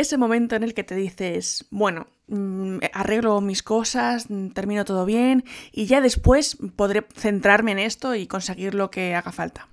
ese momento en el que te dices, bueno, mm, arreglo mis cosas, mm, termino todo bien y ya después podré centrarme en esto y conseguir lo que haga falta.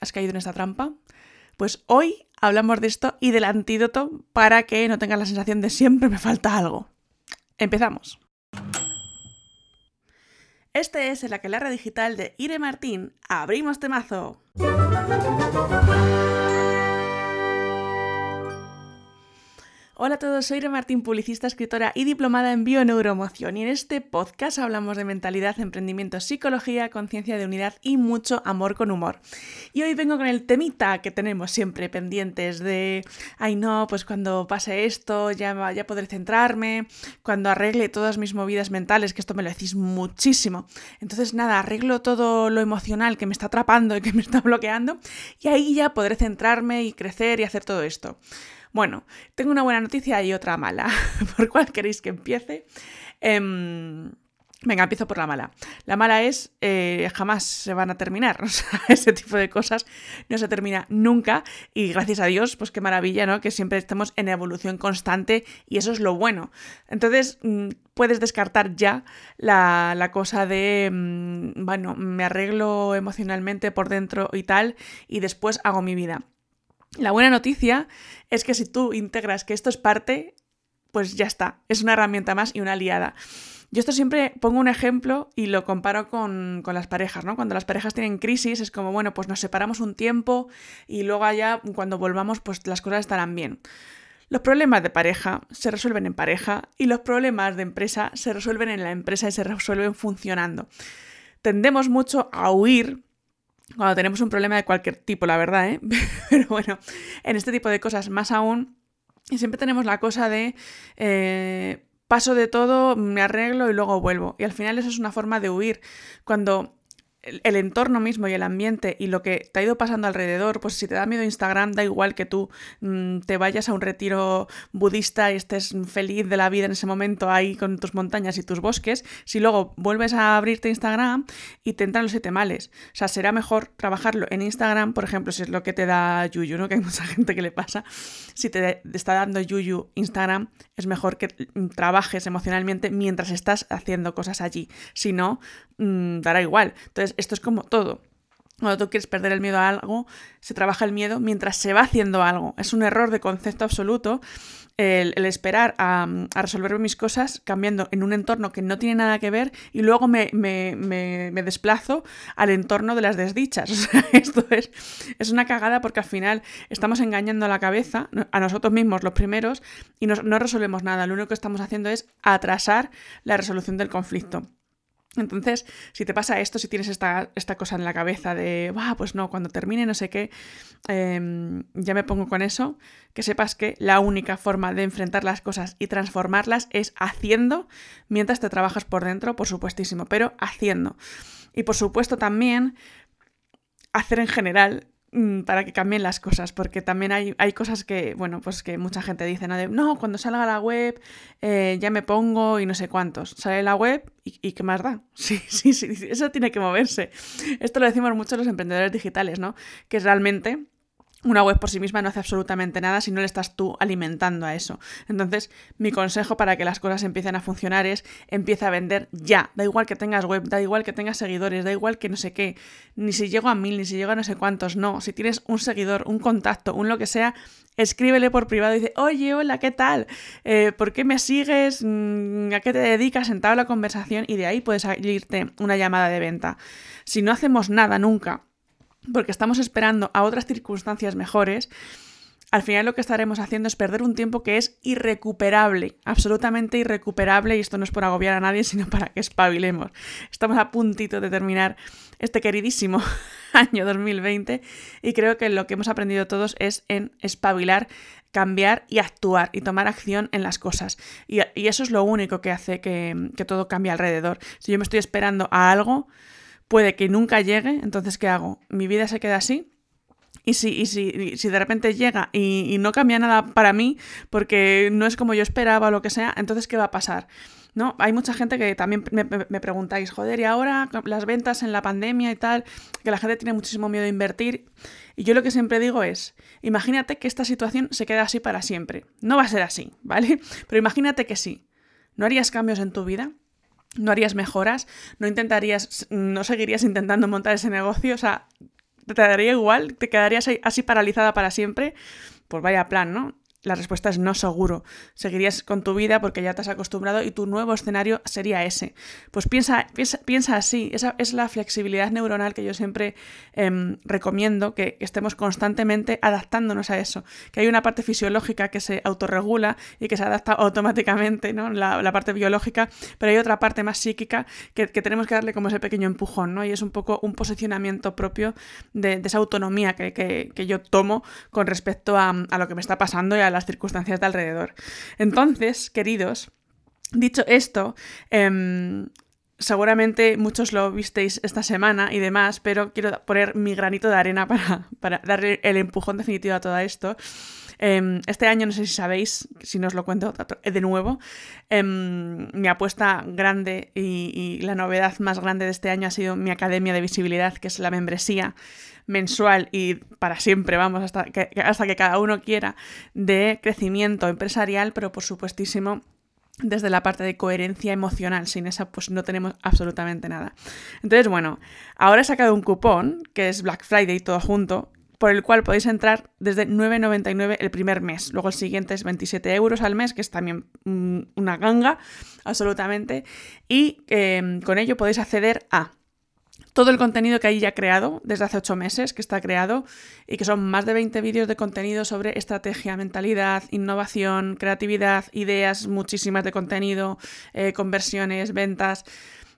¿Has caído en esta trampa? Pues hoy hablamos de esto y del antídoto para que no tengas la sensación de siempre me falta algo. Empezamos. Este es el aquelarre digital de Ire Martín. ¡Abrimos temazo! Hola a todos, soy Re Martín, publicista, escritora y diplomada en bioneuromoción y en este podcast hablamos de mentalidad, emprendimiento, psicología, conciencia de unidad y mucho amor con humor. Y hoy vengo con el temita que tenemos siempre pendientes de, ay no, pues cuando pase esto ya, ya podré centrarme, cuando arregle todas mis movidas mentales, que esto me lo decís muchísimo. Entonces nada, arreglo todo lo emocional que me está atrapando y que me está bloqueando y ahí ya podré centrarme y crecer y hacer todo esto. Bueno, tengo una buena noticia y otra mala. ¿Por cuál queréis que empiece? Em, venga, empiezo por la mala. La mala es eh, jamás se van a terminar. O sea, ese tipo de cosas no se termina nunca. Y gracias a Dios, pues qué maravilla, ¿no? Que siempre estemos en evolución constante y eso es lo bueno. Entonces, mm, puedes descartar ya la, cosa de, mm, bueno, me arreglo emocionalmente por dentro y tal, y después hago mi vida. La buena noticia es que si tú integras que esto es parte, pues ya está, es una herramienta más y una aliada. Yo esto siempre pongo un ejemplo y lo comparo con, las parejas, ¿no? Cuando las parejas tienen crisis es como, bueno, pues nos separamos un tiempo y luego allá cuando volvamos pues las cosas estarán bien. Los problemas de pareja se resuelven en pareja y los problemas de empresa se resuelven en la empresa y se resuelven funcionando. Tendemos mucho a huir cuando tenemos un problema de cualquier tipo, la verdad, ¿eh? Pero bueno, en este tipo de cosas más aún, siempre tenemos la cosa de eh, paso de todo, me arreglo y luego vuelvo. Y al final eso es una forma de huir. Cuando el, entorno mismo y el ambiente y lo que te ha ido pasando alrededor, pues si te da miedo Instagram, da igual que tú mm, te vayas a un retiro budista y estés feliz de la vida en ese momento ahí con tus montañas y tus bosques, si luego vuelves a abrirte Instagram y te entran los siete males. O sea, será mejor trabajarlo en Instagram, por ejemplo, si es lo que te da Yuyu, ¿no? Que hay mucha gente que le pasa. Si te está dando Yuyu Instagram, es mejor que trabajes emocionalmente mientras estás haciendo cosas allí. Si no, mm, dará igual. Entonces, esto es como todo. Cuando tú quieres perder el miedo a algo, se trabaja el miedo mientras se va haciendo algo. Es un error de concepto absoluto el, esperar a, resolver mis cosas cambiando en un entorno que no tiene nada que ver y luego me, desplazo al entorno de las desdichas. esto es, es, una cagada porque al final estamos engañando la cabeza, a nosotros mismos los primeros, y no resolvemos nada. Lo único que estamos haciendo es atrasar la resolución del conflicto. Entonces, si te pasa esto, si tienes esta, cosa en la cabeza de, pues no, cuando termine no sé qué, em, ya me pongo con eso, que sepas que la única forma de enfrentar las cosas y transformarlas es haciendo mientras te trabajas por dentro, por supuestísimo, pero haciendo. Y por supuesto también hacer en general para que cambien las cosas, porque también hay, hay, cosas que, bueno, pues que mucha gente dice, ¿no? no, cuando salga la web eh, ya me pongo y no sé cuántos. Sale la web y, y, ¿qué más da? Sí, sí, sí, eso tiene que moverse. Esto lo decimos mucho los emprendedores digitales, ¿no? Que realmente una web por sí misma no hace absolutamente nada si no le estás tú alimentando a eso. Entonces, mi consejo para que las cosas empiecen a funcionar es empieza a vender ya. Da igual que tengas web, da igual que tengas seguidores, da igual que no sé qué, ni si llego a mil, ni si llego a no sé cuántos, no. Si tienes un seguidor, un contacto, un lo que sea, escríbele por privado y dice, oye, hola, ¿qué tal? Eh, ¿Por qué me sigues? Mm, ¿A qué te dedicas? Entabla la conversación y de ahí puedes salirte una llamada de venta. Si no hacemos nada nunca porque estamos esperando a otras circunstancias mejores, al final lo que estaremos haciendo es perder un tiempo que es irrecuperable, absolutamente irrecuperable, y esto no es por agobiar a nadie, sino para que espabilemos. Estamos a puntito de terminar este queridísimo año 2020 y creo que lo que hemos aprendido todos es en espabilar, cambiar y actuar y tomar acción en las cosas. Y, eso es lo único que hace que, que todo cambie alrededor. Si yo me estoy esperando a algo, puede que nunca llegue, entonces ¿qué hago? Mi vida se queda así. Y si, y si, si de repente llega y, no cambia nada para mí, porque no es como yo esperaba o lo que sea, entonces ¿qué va a pasar? ¿no? Hay mucha gente que también me, me, preguntáis, joder, y ahora las ventas en la pandemia y tal, que la gente tiene muchísimo miedo de invertir. Y yo lo que siempre digo es, imagínate que esta situación se queda así para siempre. No va a ser así, ¿vale? Pero imagínate que sí. ¿No harías cambios en tu vida? ¿No harías mejoras? ¿No intentarías, no seguirías intentando montar ese negocio? O sea, ¿te daría igual? ¿Te quedarías así paralizada para siempre? Pues vaya plan, ¿no? La respuesta es no seguro. Seguirías con tu vida porque ya te has acostumbrado y tu nuevo escenario sería ese. Pues piensa, piensa, así. Esa es la flexibilidad neuronal que yo siempre em, recomiendo, que estemos constantemente adaptándonos a eso. Que hay una parte fisiológica que se autorregula y que se adapta automáticamente, ¿no? La, parte biológica, pero hay otra parte más psíquica que, tenemos que darle como ese pequeño empujón, ¿no? Y es un poco un posicionamiento propio de, esa autonomía que, yo tomo con respecto a, a lo que me está pasando y a las circunstancias de alrededor. Entonces, queridos, dicho esto, em, seguramente muchos lo visteis esta semana y demás, pero quiero poner mi granito de arena para, para darle el empujón definitivo a todo esto. Em, este año, no sé si sabéis, si no os lo cuento de nuevo, em, mi apuesta grande y, la novedad más grande de este año ha sido mi academia de visibilidad, que es la membresía mensual y para siempre, vamos, hasta que, hasta que cada uno quiera, de crecimiento empresarial, pero por supuestísimo desde la parte de coherencia emocional. Sin esa, pues no tenemos absolutamente nada. Entonces, bueno, ahora he sacado un cupón, que es Black Friday todo junto, por el cual podéis entrar desde 9,99 el primer mes. Luego el siguiente es 27 euros al mes, que es también mm, una ganga, absolutamente. Y em, con ello podéis acceder a todo el contenido que hay ya creado desde hace 8 meses, que está creado, y que son más de 20 vídeos de contenido sobre estrategia, mentalidad, innovación, creatividad, ideas, muchísimas de contenido, eh, conversiones, ventas.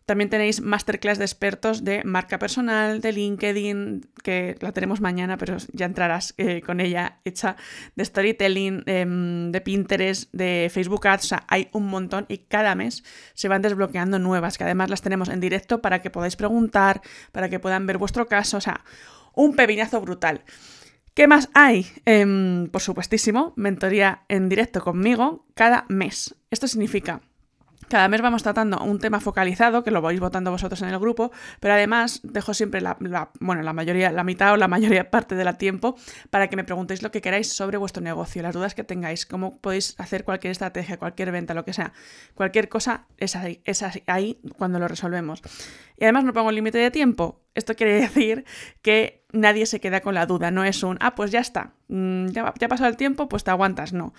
También tenéis masterclass de expertos de marca personal, de LinkedIn, que la tenemos mañana, pero ya entrarás eh, con ella hecha, de storytelling, em, de Pinterest, de Facebook Ads, o sea, hay un montón y cada mes se van desbloqueando nuevas, que además las tenemos en directo para que podáis preguntar, para que puedan ver vuestro caso, o sea, un pepinazo brutal. ¿Qué más hay? Em, por supuestísimo, mentoría en directo conmigo cada mes. Esto significa cada mes vamos tratando un tema focalizado, que lo vais votando vosotros en el grupo, pero además dejo siempre la, bueno, la mayoría, la mitad o la mayoría parte del tiempo para que me preguntéis lo que queráis sobre vuestro negocio, las dudas que tengáis, cómo podéis hacer cualquier estrategia, cualquier venta, lo que sea. Cualquier cosa es ahí, es ahí cuando lo resolvemos. Y además no pongo límite de tiempo. Esto quiere decir que nadie se queda con la duda, no es un, ah, pues ya está, mm, ya, ya ha pasado el tiempo, pues te aguantas, no.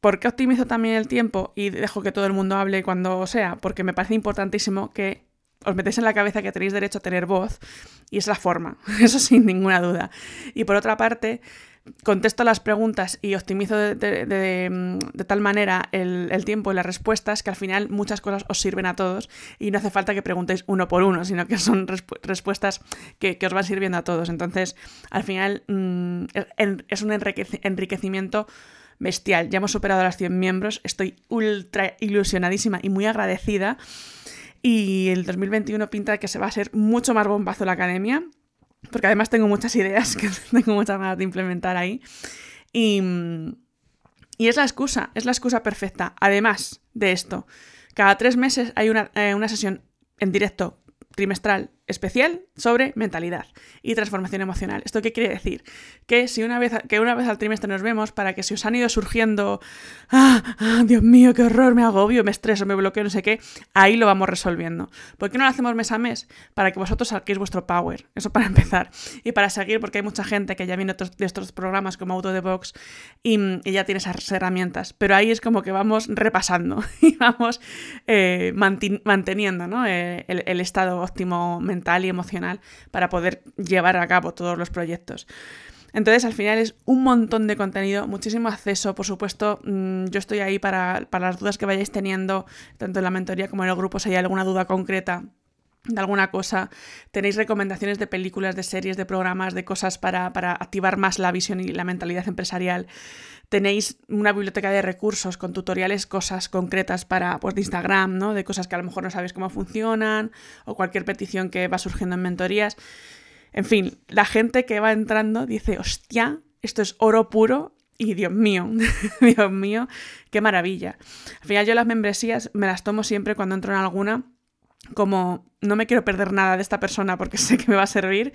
¿Por qué optimizo también el tiempo y dejo que todo el mundo hable cuando sea? Porque me parece importantísimo que os metéis en la cabeza que tenéis derecho a tener voz y es la forma, eso sin ninguna duda. Y por otra parte, contesto las preguntas y optimizo de, tal manera el, tiempo y las respuestas que al final muchas cosas os sirven a todos y no hace falta que preguntéis uno por uno, sino que son respuestas que, os van sirviendo a todos. Entonces, al final mm, es un enriquecimiento bestial. Ya hemos superado las 100 miembros, estoy ultra ilusionadísima y muy agradecida. Y el 2021 pinta que se va a ser mucho más bombazo la academia, porque además tengo muchas ideas que tengo muchas ganas de implementar ahí. Y, y es la excusa, es la excusa perfecta. Además de esto, cada tres meses hay una, eh, una sesión en directo trimestral especial sobre mentalidad y transformación emocional. ¿Esto qué quiere decir? Que si una vez, que una vez al trimestre nos vemos para que si os han ido surgiendo, ah, ah, Dios mío, qué horror, me agobio, me estreso, me bloqueo, no sé qué, ahí lo vamos resolviendo. ¿Por qué no lo hacemos mes a mes? Para que vosotros saquéis vuestro power, eso para empezar. Y para seguir, porque hay mucha gente que ya viene de estos programas como Auto de y, ya tiene esas herramientas, pero ahí es como que vamos repasando y vamos eh, manteniendo ¿no? Eh, el, el estado óptimo mental mental y emocional para poder llevar a cabo todos los proyectos. Entonces, al final es un montón de contenido, muchísimo acceso. Por supuesto, mm, yo estoy ahí para, las dudas que vayáis teniendo, tanto en la mentoría como en el grupo, si hay alguna duda concreta de alguna cosa, tenéis recomendaciones de películas, de series, de programas, de cosas para, para, activar más la visión y la mentalidad empresarial. Tenéis una biblioteca de recursos con tutoriales, cosas concretas para pues, de Instagram, ¿no? De cosas que a lo mejor no sabéis cómo funcionan, o cualquier petición que va surgiendo en mentorías. En fin, la gente que va entrando dice, hostia, esto es oro puro y Dios mío, Dios mío, qué maravilla. Al final yo las membresías me las tomo siempre cuando entro en alguna como no me quiero perder nada de esta persona porque sé que me va a servir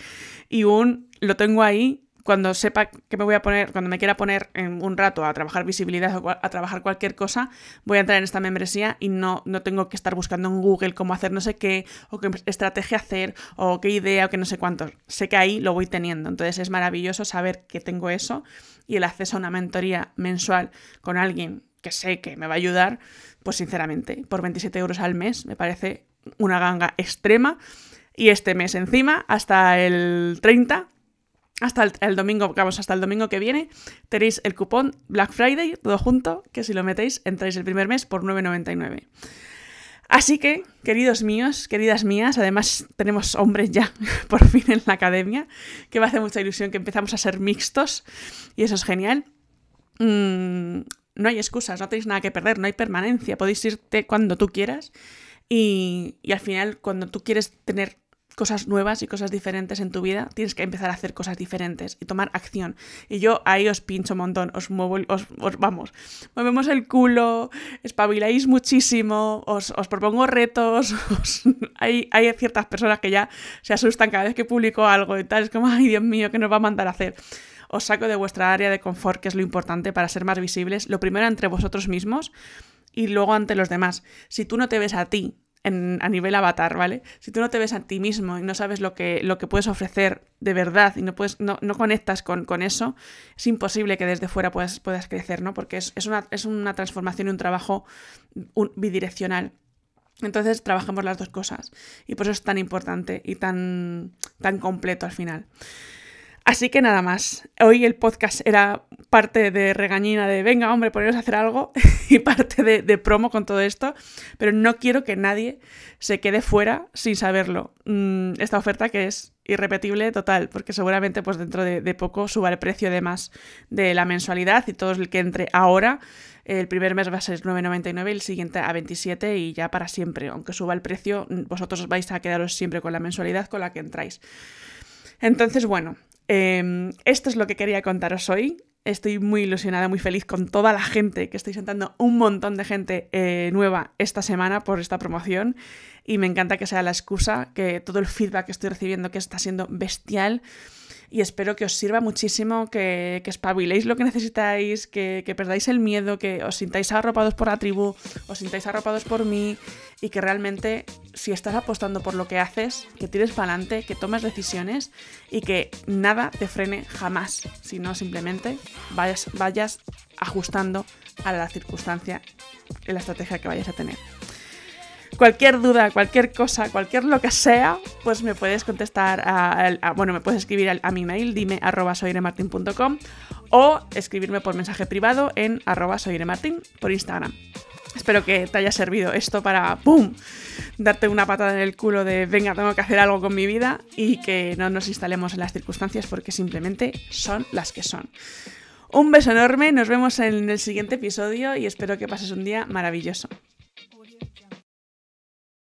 y un lo tengo ahí cuando sepa que me voy a poner, cuando me quiera poner en un rato a trabajar visibilidad o a trabajar cualquier cosa, voy a entrar en esta membresía y no, no tengo que estar buscando en Google cómo hacer no sé qué, o qué estrategia hacer, o qué idea, o qué no sé cuánto. Sé que ahí lo voy teniendo. Entonces es maravilloso saber que tengo eso y el acceso a una mentoría mensual con alguien que sé que me va a ayudar, pues sinceramente, por 27 euros al mes me parece una ganga extrema. Y este mes encima, hasta el 30, hasta el, domingo, vamos, hasta el domingo que viene, tenéis el cupón Black Friday, todo junto, que si lo metéis, entráis el primer mes por 9,99. Así que, queridos míos, queridas mías, además tenemos hombres ya por fin en la academia, que me hace mucha ilusión que empezamos a ser mixtos y eso es genial. Mm, no hay excusas, no tenéis nada que perder, no hay permanencia, podéis irte cuando tú quieras y, al final cuando tú quieres tener cosas nuevas y cosas diferentes en tu vida, tienes que empezar a hacer cosas diferentes y tomar acción. Y yo ahí os pincho un montón, os muevo, os, vamos, movemos el culo, espabiláis muchísimo, os, propongo retos, hay, hay ciertas personas que ya se asustan cada vez que publico algo y tal, es como, ay Dios mío, ¿qué nos va a mandar a hacer? Os saco de vuestra área de confort, que es lo importante para ser más visibles, lo primero entre vosotros mismos y luego ante los demás. Si tú no te ves a ti a nivel avatar, ¿vale? Si tú no te ves a ti mismo y no sabes lo que, lo que puedes ofrecer de verdad y no, puedes, no, conectas con, con, eso, es imposible que desde fuera puedas, puedas crecer, ¿no? Porque es, una, es una transformación y un trabajo bidireccional. Entonces trabajamos las dos cosas y por eso es tan importante y tan, tan completo al final. Así que nada más. Hoy el podcast era parte de regañina de venga, hombre, poneros a hacer algo y parte de, promo con todo esto, pero no quiero que nadie se quede fuera sin saberlo. Mm, esta oferta que es irrepetible total, porque seguramente pues dentro de, poco suba el precio de más de la mensualidad y todo el que entre ahora, el primer mes va a ser 9,99 y el siguiente a 27 y ya para siempre. Aunque suba el precio, vosotros vais a quedaros siempre con la mensualidad con la que entráis. Entonces, bueno, Em, esto es lo que quería contaros hoy. Estoy muy ilusionada, muy feliz con toda la gente, que estoy sentando un montón de gente eh, nueva esta semana por esta promoción y me encanta que sea la excusa, que todo el feedback que estoy recibiendo que está siendo bestial y espero que os sirva muchísimo, que, que espabiléis lo que necesitáis, que, perdáis el miedo, que os sintáis arropados por la tribu, os sintáis arropados por mí y que realmente si estás apostando por lo que haces, que tires para adelante, que tomes decisiones y que nada te frene jamás, sino simplemente vayas, vayas ajustando a la circunstancia en la estrategia que vayas a tener cualquier duda, cualquier cosa, cualquier lo que sea, pues me puedes contestar, a, bueno, me puedes escribir a, mi mail, dime arroba soiremartin.com o escribirme por mensaje privado en arroba soiremartin por Instagram. Espero que te haya servido esto para, ¡pum!, darte una patada en el culo de, venga, tengo que hacer algo con mi vida y que no nos instalemos en las circunstancias porque simplemente son las que son. Un beso enorme, nos vemos en el siguiente episodio y espero que pases un día maravilloso.